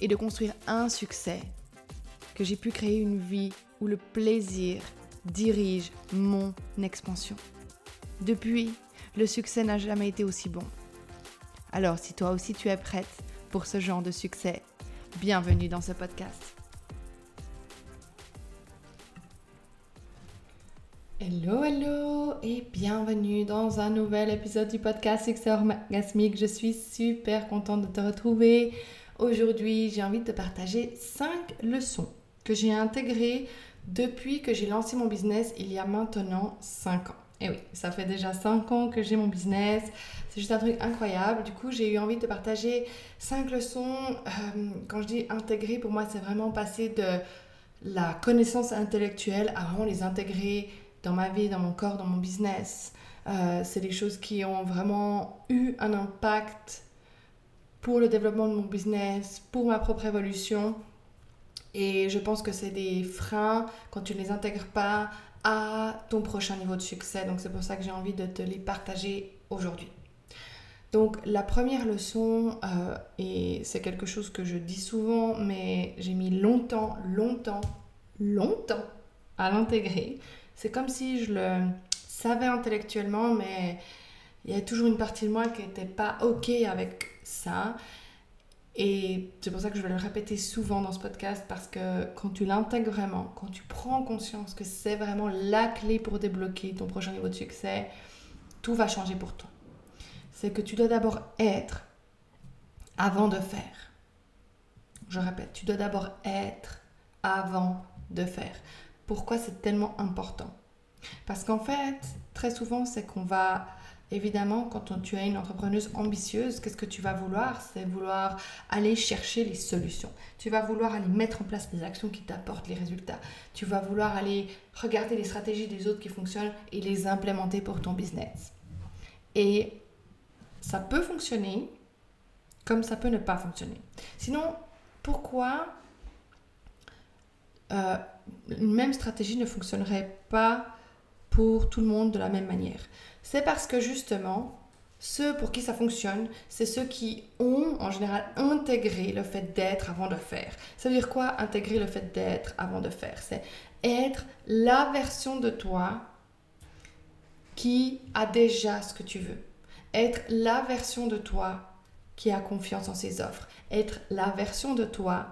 et de construire un succès, que j'ai pu créer une vie où le plaisir dirige mon expansion. Depuis, le succès n'a jamais été aussi bon. Alors si toi aussi tu es prête pour ce genre de succès, bienvenue dans ce podcast. Hello, hello et bienvenue dans un nouvel épisode du podcast Succès Orgasmique. Je suis super contente de te retrouver. Aujourd'hui, j'ai envie de te partager 5 leçons que j'ai intégrées depuis que j'ai lancé mon business il y a maintenant 5 ans. Et oui, ça fait déjà 5 ans que j'ai mon business. C'est juste un truc incroyable. Du coup, j'ai eu envie de te partager 5 leçons. Euh, quand je dis intégrer, pour moi, c'est vraiment passer de la connaissance intellectuelle à vraiment les intégrer dans ma vie, dans mon corps, dans mon business. Euh, c'est des choses qui ont vraiment eu un impact pour le développement de mon business, pour ma propre évolution. Et je pense que c'est des freins quand tu ne les intègres pas à ton prochain niveau de succès. Donc c'est pour ça que j'ai envie de te les partager aujourd'hui. Donc la première leçon, euh, et c'est quelque chose que je dis souvent, mais j'ai mis longtemps, longtemps, longtemps à l'intégrer. C'est comme si je le savais intellectuellement, mais il y a toujours une partie de moi qui n'était pas OK avec ça. Et c'est pour ça que je vais le répéter souvent dans ce podcast parce que quand tu l'intègres vraiment, quand tu prends conscience que c'est vraiment la clé pour débloquer ton prochain niveau de succès, tout va changer pour toi. C'est que tu dois d'abord être avant de faire. Je répète, tu dois d'abord être avant de faire. Pourquoi c'est tellement important? Parce qu'en fait, très souvent, c'est qu'on va Évidemment, quand tu es une entrepreneuse ambitieuse, qu'est-ce que tu vas vouloir? C'est vouloir aller chercher les solutions. Tu vas vouloir aller mettre en place des actions qui t'apportent les résultats. Tu vas vouloir aller regarder les stratégies des autres qui fonctionnent et les implémenter pour ton business. Et ça peut fonctionner comme ça peut ne pas fonctionner. Sinon, pourquoi euh, une même stratégie ne fonctionnerait pas tout le monde de la même manière c'est parce que justement, ceux pour qui ça fonctionne, c'est ceux qui ont en général intégré le fait d'être avant de faire. Ça veut dire quoi intégrer le fait d'être avant de faire? C'est être la version de toi qui a déjà ce que tu veux. Être la version de toi qui a confiance en ses offres. Être la version de toi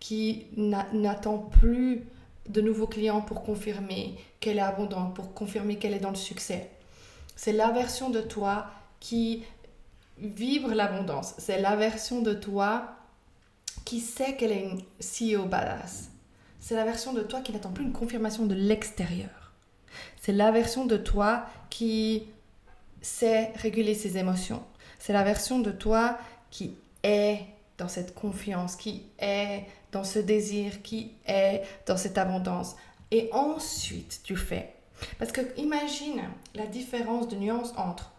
qui n'attend plus de nouveaux clients pour confirmer qu'elle est abondante, pour confirmer qu'elle est dans le succès. C'est la version de toi qui vibre l'abondance. C'est la version de toi qui sait qu'elle est une CEO badass. C'est la version de toi qui n'attend plus une confirmation de l'extérieur. C'est la version de toi qui sait réguler ses émotions. C'est la version de toi qui est dans cette confiance, qui est dans ce désir, qui est dans cette abondance. Et ensuite, tu fais. Parce que imagine la différence de nuance entre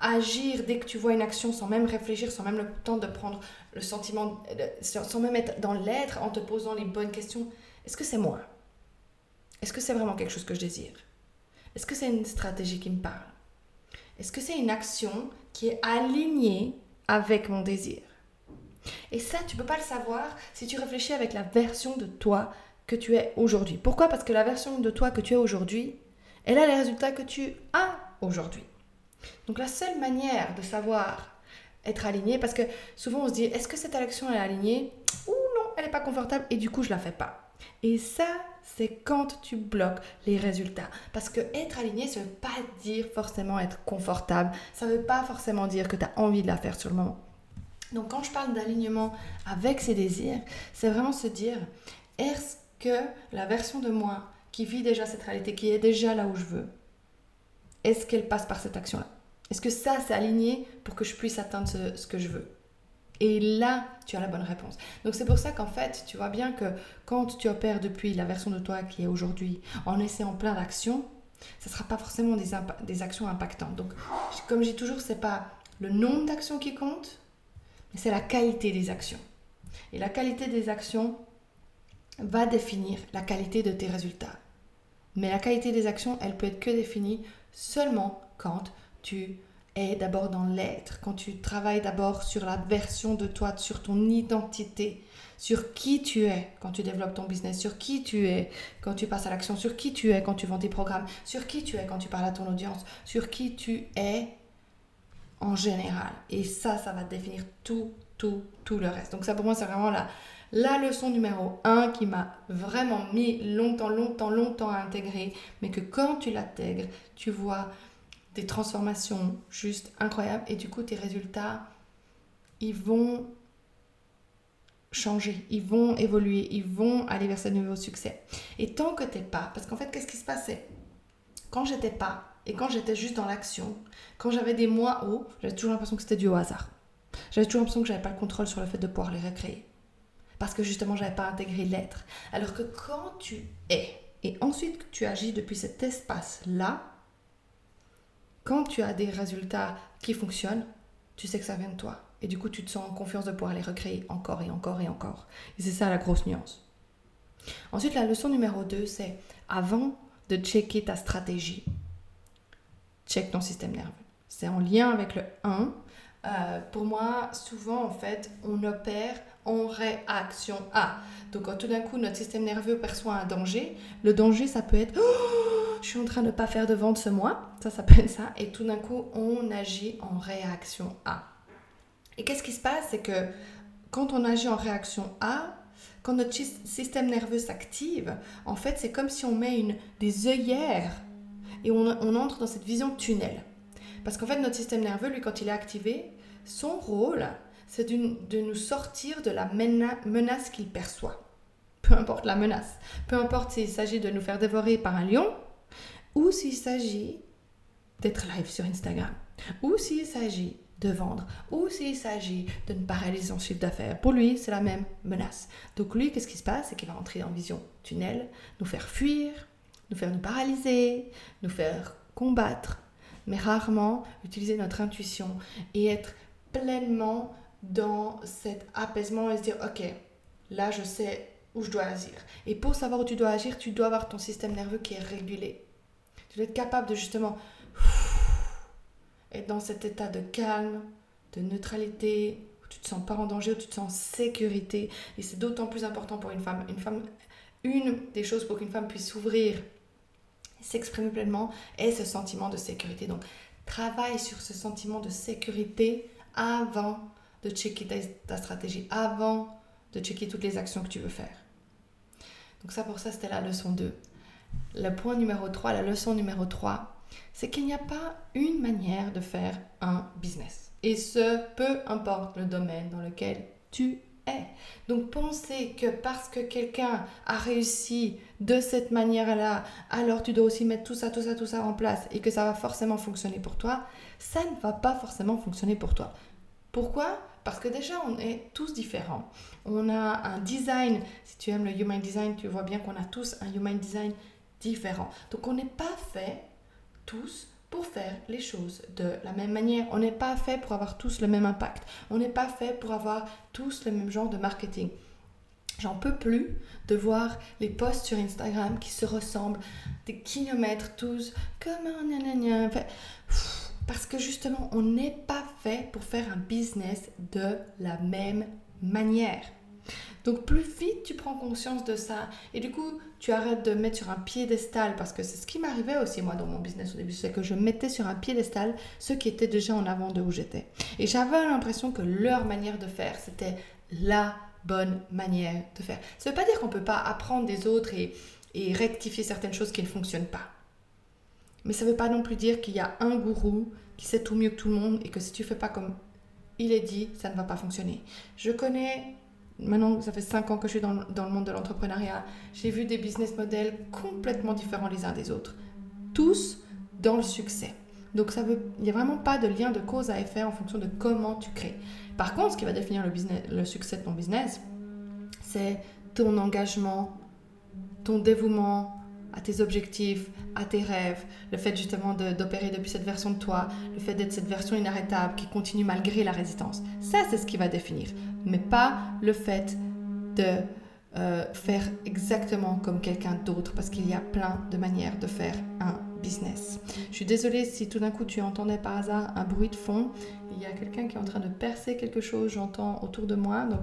agir dès que tu vois une action sans même réfléchir, sans même le temps de prendre le sentiment, sans même être dans l'être, en te posant les bonnes questions. Est-ce que c'est moi? Est-ce que c'est vraiment quelque chose que je désire? Est-ce que c'est une stratégie qui me parle? Est-ce que c'est une action qui est alignée avec mon désir? Et ça, tu peux pas le savoir si tu réfléchis avec la version de toi que tu es aujourd'hui. Pourquoi? Parce que la version de toi que tu es aujourd'hui, elle a les résultats que tu as aujourd'hui. Donc la seule manière de savoir être aligné, parce que souvent on se dit, est-ce que cette action est alignée? Ou non, elle n'est pas confortable et du coup je la fais pas. Et ça, c'est quand tu bloques les résultats. Parce que être aligné, ça ne veut pas dire forcément être confortable. Ça ne veut pas forcément dire que tu as envie de la faire sur le moment. Donc quand je parle d'alignement avec ses désirs, c'est vraiment se dire, est-ce que la version de moi qui vit déjà cette réalité, qui est déjà là où je veux, est-ce qu'elle passe par cette action-là? Est-ce que ça, c'est aligné pour que je puisse atteindre ce, que je veux? Et là, tu as la bonne réponse. Donc c'est pour ça qu'en fait, tu vois bien que quand tu opères depuis la version de toi qui est aujourd'hui, en essayant plein d'actions, ce ne sera pas forcément des, des actions impactantes. Donc, comme je dis toujours, ce n'est pas le nombre d'actions qui compte, mais c'est la qualité des actions. Et la qualité des actions va définir la qualité de tes résultats. Mais la qualité des actions, elle peut être que définie seulement quand tu es d'abord dans l'être, quand tu travailles d'abord sur la version de toi, sur ton identité, sur qui tu es quand tu développes ton business, sur qui tu es quand tu passes à l'action, sur qui tu es quand tu vends tes programmes, sur qui tu es quand tu parles à ton audience, sur qui tu es en général. Et ça, ça va définir tout, tout, tout le reste. Donc ça pour moi, c'est vraiment la, la leçon numéro 1 qui m'a vraiment mis longtemps, longtemps, longtemps à intégrer, mais que quand tu l'intègres, tu vois des transformations juste incroyables et du coup tes résultats, ils vont changer, ils vont évoluer, ils vont aller vers ce nouveau succès. Et tant que t'es pas, parce qu'en fait, qu'est-ce qui se passait? Quand j'étais pas et quand j'étais juste dans l'action, quand j'avais des mois hauts, j'avais toujours l'impression que c'était du hasard. J'avais toujours l'impression que j'avais pas le contrôle sur le fait de pouvoir les recréer. Parce que justement, j'avais pas intégré l'être. Alors que quand tu es, et ensuite que tu agis depuis cet espace-là, quand tu as des résultats qui fonctionnent, tu sais que ça vient de toi. Et du coup, tu te sens en confiance de pouvoir les recréer encore et encore et encore. Et c'est ça la grosse nuance. Ensuite, la leçon numéro 2, c'est avant de checker ta stratégie, check ton système nerveux. C'est en lien avec le 1. Euh, pour moi, souvent, en fait, on opère en réaction à. Donc, quand tout d'un coup, notre système nerveux perçoit un danger, le danger, ça peut être oh, je suis en train de ne pas faire de vente ce mois. Ça, ça peut être ça. Et tout d'un coup, on agit en réaction à. Et qu'est-ce qui se passe? C'est que quand on agit en réaction à, quand notre système nerveux s'active, en fait, c'est comme si on met une, des œillères et on, on entre dans cette vision tunnel. Parce qu'en fait, notre système nerveux, lui, quand il est activé, son rôle, c'est de nous sortir de la menace qu'il perçoit. Peu importe la menace. Peu importe s'il s'agit de nous faire dévorer par un lion ou s'il s'agit d'être live sur Instagram ou s'il s'agit de vendre ou s'il s'agit de ne pas réaliser son chiffre d'affaires. Pour lui, c'est la même menace. Donc lui, qu'est-ce qui se passe? C'est qu'il va entrer dans vision tunnel, nous faire fuir, nous faire nous paralyser, nous faire combattre, mais rarement utiliser notre intuition et être pleinement dans cet apaisement et se dire, ok, là je sais où je dois agir. Et pour savoir où tu dois agir, tu dois avoir ton système nerveux qui est régulé. Tu dois être capable de justement être dans cet état de calme, de neutralité, où tu te sens pas en danger, où tu te sens en sécurité. Et c'est d'autant plus important pour une femme. Une femme, une des choses pour qu'une femme puisse s'ouvrir, s'exprimer pleinement, est ce sentiment de sécurité. Donc, travaille sur ce sentiment de sécurité avant de checker ta, stratégie, avant de checker toutes les actions que tu veux faire. Donc ça, pour ça, c'était la leçon 2. Le point numéro 3, la leçon numéro 3, c'est qu'il n'y a pas une manière de faire un business. Et ce, peu importe le domaine dans lequel tu Donc penser que parce que quelqu'un a réussi de cette manière-là, alors tu dois aussi mettre tout ça, tout ça, tout ça en place et que ça va forcément fonctionner pour toi, ça ne va pas forcément fonctionner pour toi. Pourquoi? Parce que déjà, on est tous différents. On a un design, si tu aimes le human design, tu vois bien qu'on a tous un human design différent. Donc on n'est pas fait tous pour faire les choses de la même manière. On n'est pas fait pour avoir tous le même impact. On n'est pas fait pour avoir tous le même genre de marketing. J'en peux plus de voir les posts sur Instagram qui se ressemblent des kilomètres tous parce que justement, on n'est pas fait pour faire un business de la même manière. Donc plus vite tu prends conscience de ça et du coup tu arrêtes de mettre sur un piédestal parce que c'est ce qui m'arrivait aussi moi dans mon business au début, c'est que je mettais sur un piédestal ceux qui étaient déjà en avant de où j'étais. Et j'avais l'impression que leur manière de faire c'était la bonne manière de faire. Ça ne veut pas dire qu'on ne peut pas apprendre des autres et, rectifier certaines choses qui ne fonctionnent pas. Mais ça ne veut pas non plus dire qu'il y a un gourou qui sait tout mieux que tout le monde et que si tu fais pas comme il est dit, ça ne va pas fonctionner. Je connais, maintenant ça fait 5 ans que je suis dans, le monde de l'entrepreneuriat, j'ai vu des business models complètement différents les uns des autres. Tous dans le succès. Donc ça veut, il n'y a vraiment pas de lien de cause à effet en fonction de comment tu crées. Par contre, ce qui va définir le succès de ton business, c'est ton engagement, ton dévouement à tes objectifs, à tes rêves, le fait justement d'opérer depuis cette version de toi, le fait d'être cette version inarrêtable qui continue malgré la résistance. Ça, c'est ce qui va définir, mais pas le fait de euh, faire exactement comme quelqu'un d'autre, parce qu'il y a plein de manières de faire un business. Je suis désolée si tout d'un coup tu entendais par hasard un bruit de fond. Il y a quelqu'un qui est en train de percer quelque chose, j'entends autour de moi, donc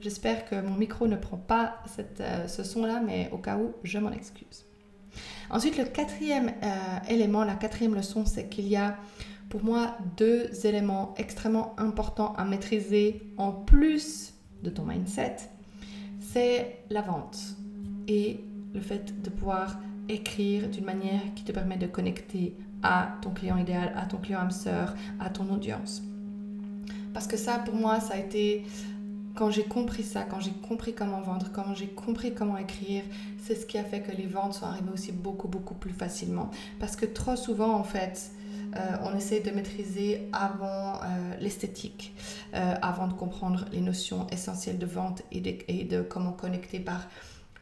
j'espère que mon micro ne prend pas euh, ce son-là, mais au cas où, je m'en excuse. Ensuite, le quatrième euh, élément, la quatrième leçon, c'est qu'il y a pour moi deux éléments extrêmement importants à maîtriser en plus de ton mindset. C'est la vente et le fait de pouvoir écrire d'une manière qui te permet de connecter à ton client idéal, à ton client âme sœur, à ton audience. Parce que ça, pour moi, ça a été quand j'ai compris ça, quand j'ai compris comment vendre, quand j'ai compris comment écrire, c'est ce qui a fait que les ventes sont arrivées aussi beaucoup, beaucoup plus facilement. Parce que trop souvent, en fait, euh, on essaie de maîtriser avant euh, l'esthétique, euh, avant de comprendre les notions essentielles de vente et de, comment connecter par,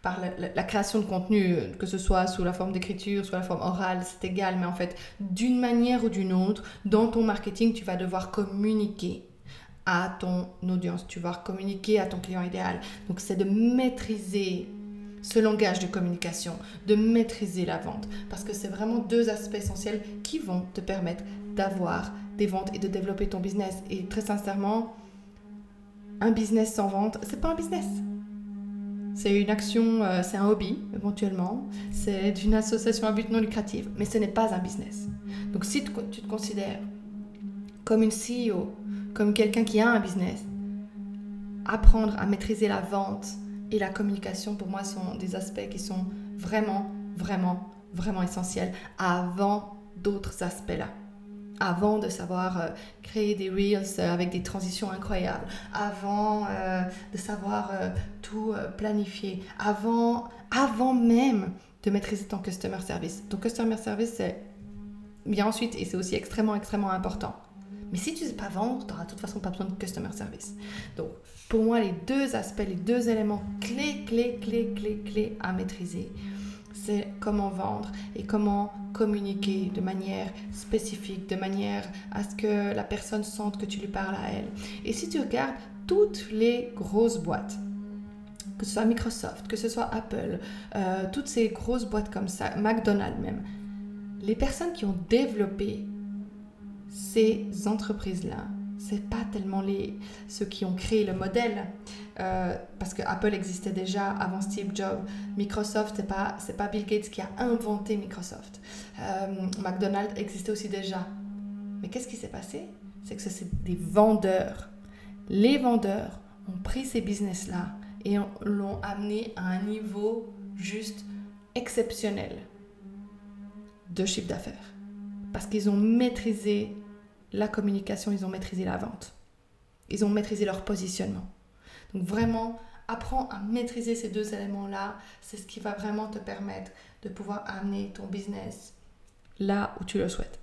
la, la, création de contenu, que ce soit sous la forme d'écriture, sous la forme orale, c'est égal, mais en fait, d'une manière ou d'une autre, dans ton marketing, tu vas devoir communiquer à ton audience, tu vas communiquer à ton client idéal. Donc c'est de maîtriser ce langage de communication, de maîtriser la vente, parce que c'est vraiment deux aspects essentiels qui vont te permettre d'avoir des ventes et de développer ton business. Et très sincèrement, un business sans vente, c'est pas un business. C'est une action, euh, c'est un hobby éventuellement, c'est une association à but non lucratif, mais ce n'est pas un business. Donc si tu te considères comme une CEO comme quelqu'un qui a un business. Apprendre à maîtriser la vente et la communication, pour moi, sont des aspects qui sont vraiment, vraiment, vraiment essentiels avant d'autres aspects-là. Avant de savoir euh, créer des reels euh, avec des transitions incroyables, avant euh, de savoir tout planifier, avant, avant même de maîtriser ton customer service. Ton customer service, c'est bien ensuite et c'est aussi extrêmement, extrêmement important. Mais si tu ne sais pas vendre, tu n'auras de toute façon pas besoin de customer service. Donc, pour moi, les deux aspects, les deux éléments clés, clés, clés, clés, clés à maîtriser, c'est comment vendre et comment communiquer de manière spécifique, de manière à ce que la personne sente que tu lui parles à elle. Et si tu regardes toutes les grosses boîtes, que ce soit Microsoft, que ce soit Apple, euh, toutes ces grosses boîtes comme ça, McDonald's même, les personnes qui ont développé ces entreprises-là, c'est pas tellement les, ceux qui ont créé le modèle, euh, parce que Apple existait déjà avant Steve Jobs. Microsoft, c'est pas, pas Bill Gates qui a inventé Microsoft. Euh, McDonald's existait aussi déjà. Mais qu'est-ce qui s'est passé? C'est que c'est des vendeurs. Les vendeurs ont pris ces business-là et l'ont amené à un niveau juste exceptionnel de chiffre d'affaires. Parce qu'ils ont maîtrisé la communication, ils ont maîtrisé la vente. Ils ont maîtrisé leur positionnement. Donc vraiment, apprends à maîtriser ces deux éléments-là. C'est ce qui va vraiment te permettre de pouvoir amener ton business là où tu le souhaites.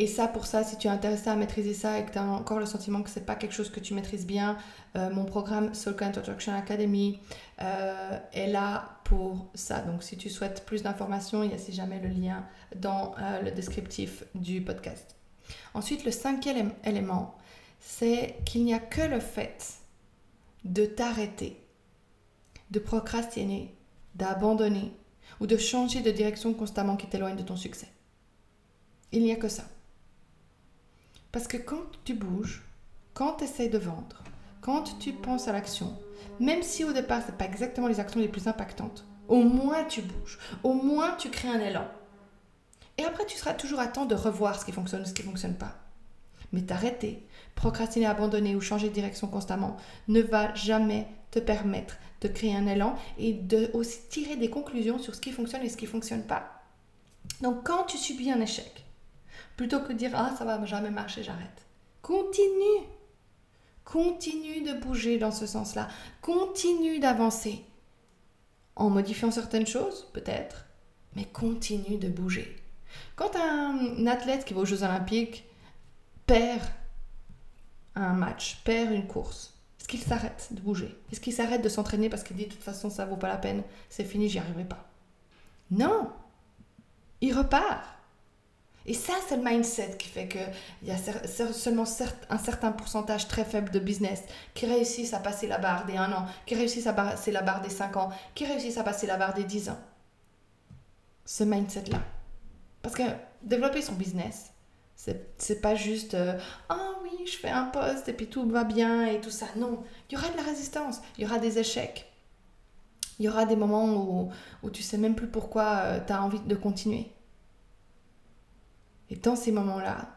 Et ça, pour ça, si tu es intéressé à maîtriser ça et que tu as encore le sentiment que ce n'est pas quelque chose que tu maîtrises bien, euh, mon programme Soul Introduction Academy euh, est là pour ça. Donc, si tu souhaites plus d'informations, il y a si jamais le lien dans euh, le descriptif du podcast. Ensuite, le cinquième élément, c'est qu'il n'y a que le fait de t'arrêter, de procrastiner, d'abandonner ou de changer de direction constamment qui t'éloigne de ton succès. Il n'y a que ça. Parce que quand tu bouges, quand tu essaies de vendre, quand tu penses à l'action, même si au départ, ce pas exactement les actions les plus impactantes, au moins tu bouges, au moins tu crées un élan. Et après, tu seras toujours à temps de revoir ce qui fonctionne et ce qui ne fonctionne pas. Mais t'arrêter, procrastiner, abandonner ou changer de direction constamment ne va jamais te permettre de créer un élan et de aussi tirer des conclusions sur ce qui fonctionne et ce qui ne fonctionne pas. Donc quand tu subis un échec, Plutôt que de dire ah ça va jamais marcher, j'arrête. Continue. Continue de bouger dans ce sens-là. Continue d'avancer. En modifiant certaines choses, peut-être, mais continue de bouger. Quand un athlète qui va aux Jeux Olympiques perd un match, perd une course, est-ce qu'il s'arrête de bouger? Est-ce qu'il s'arrête de s'entraîner parce qu'il dit de toute façon ça vaut pas la peine, c'est fini, j'y arriverai pas? Non Il repart et ça, c'est le mindset qui fait qu'il y a seulement un certain pourcentage très faible de business qui réussissent à passer la barre des 1 an, qui réussissent à passer la barre des 5 ans, qui réussissent à passer la barre des 10 ans. Ce mindset-là. Parce que développer son business, c'est pas juste Ah oh oui, je fais un poste et puis tout va bien et tout ça. Non, il y aura de la résistance, il y aura des échecs. Il y aura des moments où, où tu sais même plus pourquoi euh, tu as envie de continuer. Et dans ces moments-là,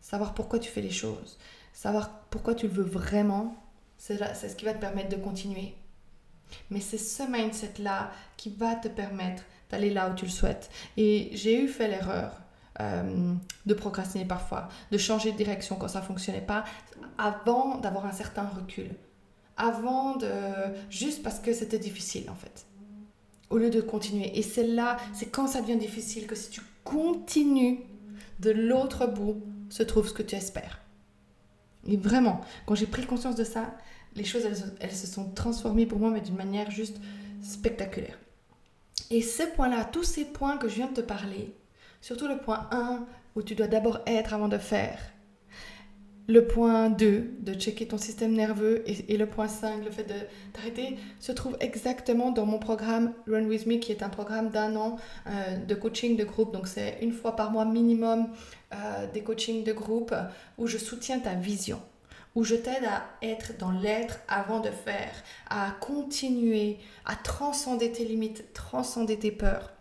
savoir pourquoi tu fais les choses, savoir pourquoi tu le veux vraiment, c'est ce qui va te permettre de continuer. Mais c'est ce mindset-là qui va te permettre d'aller là où tu le souhaites. Et j'ai eu fait l'erreur euh, de procrastiner parfois, de changer de direction quand ça ne fonctionnait pas, avant d'avoir un certain recul. Avant de... juste parce que c'était difficile en fait. Au lieu de continuer. Et c'est là, c'est quand ça devient difficile que si tu continues de l'autre bout se trouve ce que tu espères. Et vraiment, quand j'ai pris conscience de ça, les choses, elles, se sont transformées pour moi, mais d'une manière juste spectaculaire. Et ce point-là, tous ces points que je viens de te parler, surtout le point 1, où tu dois d'abord être avant de faire, le point 2, de checker ton système nerveux, et, le point 5, le fait de t'arrêter, se trouve exactement dans mon programme Run With Me, qui est un programme d'un an euh, de coaching de groupe. Donc c'est une fois par mois minimum euh, des coachings de groupe où je soutiens ta vision, où je t'aide à être dans l'être avant de faire, à continuer, à transcender tes limites, transcender tes peurs.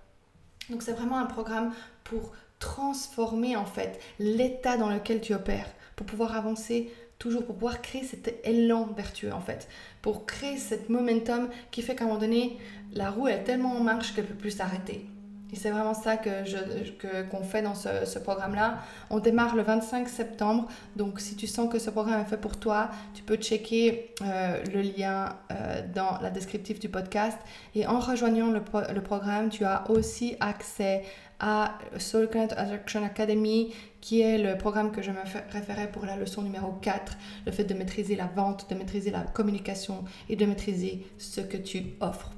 Donc c'est vraiment un programme pour transformer en fait l'état dans lequel tu opères pour pouvoir avancer toujours, pour pouvoir créer cet élan vertueux en fait, pour créer cet momentum qui fait qu'à un moment donné, la roue est tellement en marche qu'elle ne peut plus s'arrêter. Et c'est vraiment ça que qu'on fait dans ce, programme-là. On démarre le 25 septembre, donc si tu sens que ce programme est fait pour toi, tu peux checker euh, le lien euh, dans la descriptive du podcast. Et en rejoignant le, le programme, tu as aussi accès à Soul Connect Academy, qui est le programme que je me référais pour la leçon numéro 4, le fait de maîtriser la vente, de maîtriser la communication et de maîtriser ce que tu offres.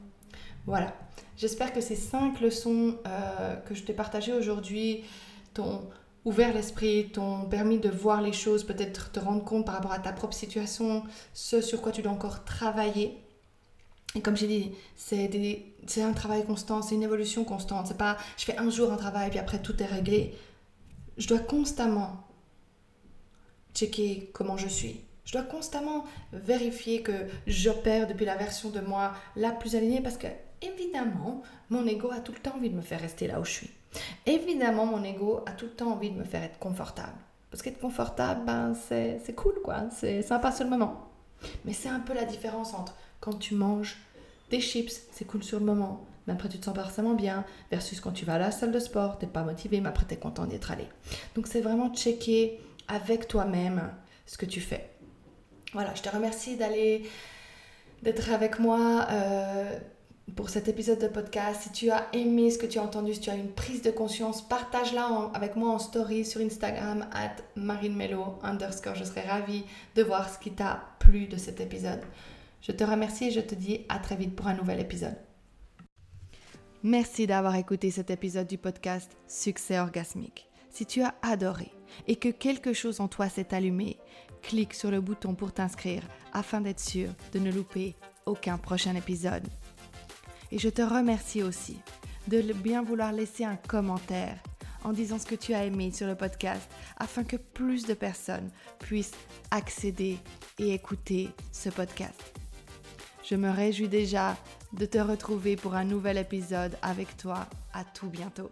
Voilà, j'espère que ces cinq leçons euh, que je t'ai partagées aujourd'hui t'ont ouvert l'esprit, t'ont permis de voir les choses, peut-être te rendre compte par rapport à ta propre situation, ce sur quoi tu dois encore travailler. Et comme j'ai dit, c'est un travail constant, c'est une évolution constante. C'est pas je fais un jour un travail puis après tout est réglé. Je dois constamment checker comment je suis. Je dois constamment vérifier que j'opère depuis la version de moi la plus alignée parce que évidemment, mon ego a tout le temps envie de me faire rester là où je suis. Évidemment, mon ego a tout le temps envie de me faire être confortable. Parce qu'être confortable, ben, c'est cool, quoi. C'est sympa sur le moment. Mais c'est un peu la différence entre quand tu manges des chips, c'est cool sur le moment, mais après tu te sens pas forcément bien, versus quand tu vas à la salle de sport, t'es pas motivé, mais après tu es content d'être allé. Donc c'est vraiment checker avec toi-même ce que tu fais. Voilà, je te remercie d'aller, d'être avec moi euh, pour cet épisode de podcast. Si tu as aimé ce que tu as entendu, si tu as une prise de conscience, partage-la avec moi en story sur Instagram, at marinemelo underscore. Je serais ravie de voir ce qui t'a plu de cet épisode. Je te remercie et je te dis à très vite pour un nouvel épisode. Merci d'avoir écouté cet épisode du podcast Succès orgasmique. Si tu as adoré et que quelque chose en toi s'est allumé, clique sur le bouton pour t'inscrire afin d'être sûr de ne louper aucun prochain épisode. Et je te remercie aussi de bien vouloir laisser un commentaire en disant ce que tu as aimé sur le podcast afin que plus de personnes puissent accéder et écouter ce podcast. Je me réjouis déjà de te retrouver pour un nouvel épisode avec toi. À tout bientôt.